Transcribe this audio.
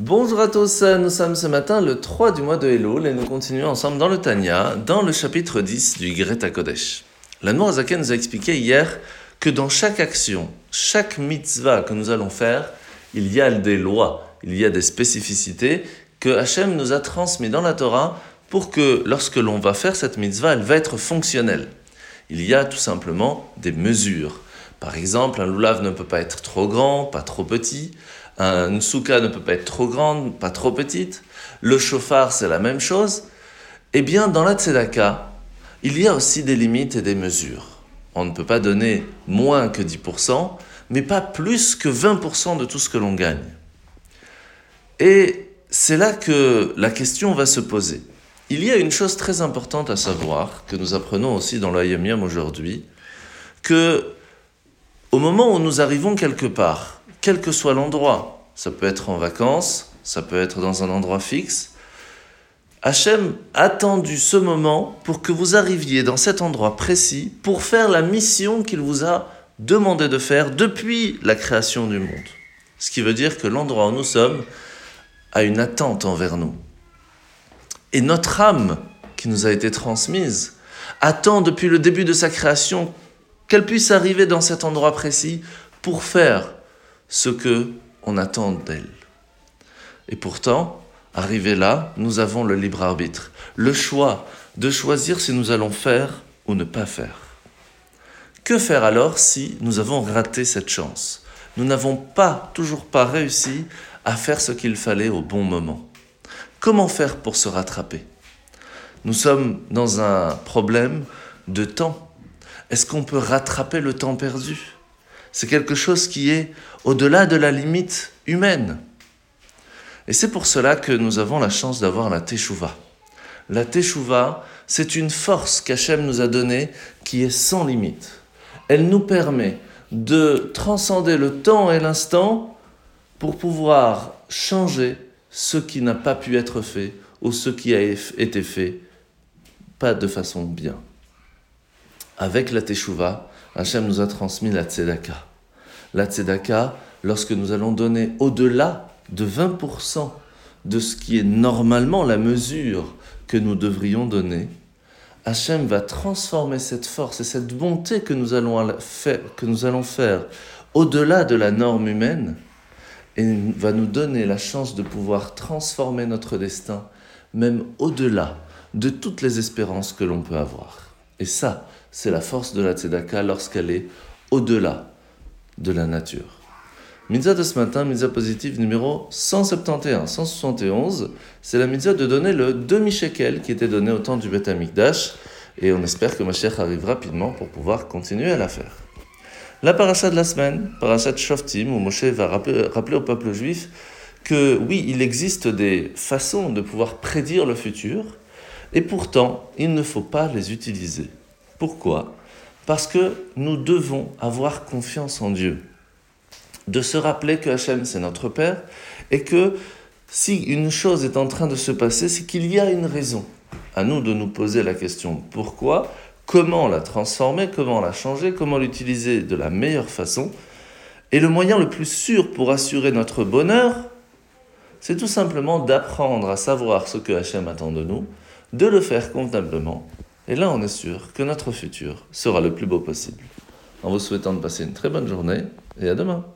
Bonjour à tous, nous sommes ce matin le 3 du mois de Elul et nous continuons ensemble dans le Tanya, dans le chapitre 10 du Greta Kodesh. La Zaken nous a expliqué hier que dans chaque action, chaque mitzvah que nous allons faire, il y a des lois, il y a des spécificités que Hachem nous a transmises dans la Torah pour que lorsque l'on va faire cette mitzvah, elle va être fonctionnelle. Il y a tout simplement des mesures. Par exemple, un loulav ne peut pas être trop grand, pas trop petit. Un souka ne peut pas être trop grande, pas trop petite. Le chauffard, c'est la même chose. Eh bien, dans la tzedaka, il y a aussi des limites et des mesures. On ne peut pas donner moins que 10%, mais pas plus que 20% de tout ce que l'on gagne. Et c'est là que la question va se poser. Il y a une chose très importante à savoir, que nous apprenons aussi dans l'Ayam aujourd'hui, que au moment où nous arrivons quelque part, quel que soit l'endroit, ça peut être en vacances, ça peut être dans un endroit fixe, Hachem a attendu ce moment pour que vous arriviez dans cet endroit précis pour faire la mission qu'il vous a demandé de faire depuis la création du monde. Ce qui veut dire que l'endroit où nous sommes a une attente envers nous. Et notre âme, qui nous a été transmise, attend depuis le début de sa création qu'elle puisse arriver dans cet endroit précis pour faire ce que on attend d'elle. Et pourtant, arrivé là, nous avons le libre arbitre, le choix de choisir si nous allons faire ou ne pas faire. Que faire alors si nous avons raté cette chance? Nous n'avons pas, toujours pas réussi à faire ce qu'il fallait au bon moment. Comment faire pour se rattraper? Nous sommes dans un problème de temps. Est-ce qu'on peut rattraper le temps perdu? C'est quelque chose qui est au-delà de la limite humaine. Et c'est pour cela que nous avons la chance d'avoir la Teshuvah. La Teshuvah, c'est une force qu'Hachem nous a donnée qui est sans limite. Elle nous permet de transcender le temps et l'instant pour pouvoir changer ce qui n'a pas pu être fait ou ce qui a été fait pas de façon bien. Avec la Teshuvah, Hachem nous a transmis la Tzedaka. La Tzedaka, lorsque nous allons donner au-delà de 20% de ce qui est normalement la mesure que nous devrions donner, Hachem va transformer cette force et cette bonté que nous allons faire, au-delà de la norme humaine et va nous donner la chance de pouvoir transformer notre destin, même au-delà de toutes les espérances que l'on peut avoir. Et ça, c'est la force de la tzedaka lorsqu'elle est au-delà de la nature. Mitzvah de ce matin, mitzvah positive numéro 171, 171, c'est la mitzvah de donner le demi-shekel qui était donné au temps du Beth Amikdash, et on espère que ma chère arrive rapidement pour pouvoir continuer à la faire. La paracha de la semaine, paracha de Shoftim, où Moshe va rappeler, au peuple juif que oui, il existe des façons de pouvoir prédire le futur, et pourtant, il ne faut pas les utiliser. Pourquoi? Parce que nous devons avoir confiance en Dieu. De se rappeler que Hachem, c'est notre Père, et que si une chose est en train de se passer, c'est qu'il y a une raison. À nous de nous poser la question pourquoi comment la transformer, comment la changer, comment l'utiliser de la meilleure façon. Et le moyen le plus sûr pour assurer notre bonheur, c'est tout simplement d'apprendre à savoir ce que Hachem attend de nous, de le faire convenablement. Et là, on est sûr que notre futur sera le plus beau possible. En vous souhaitant de passer une très bonne journée et à demain.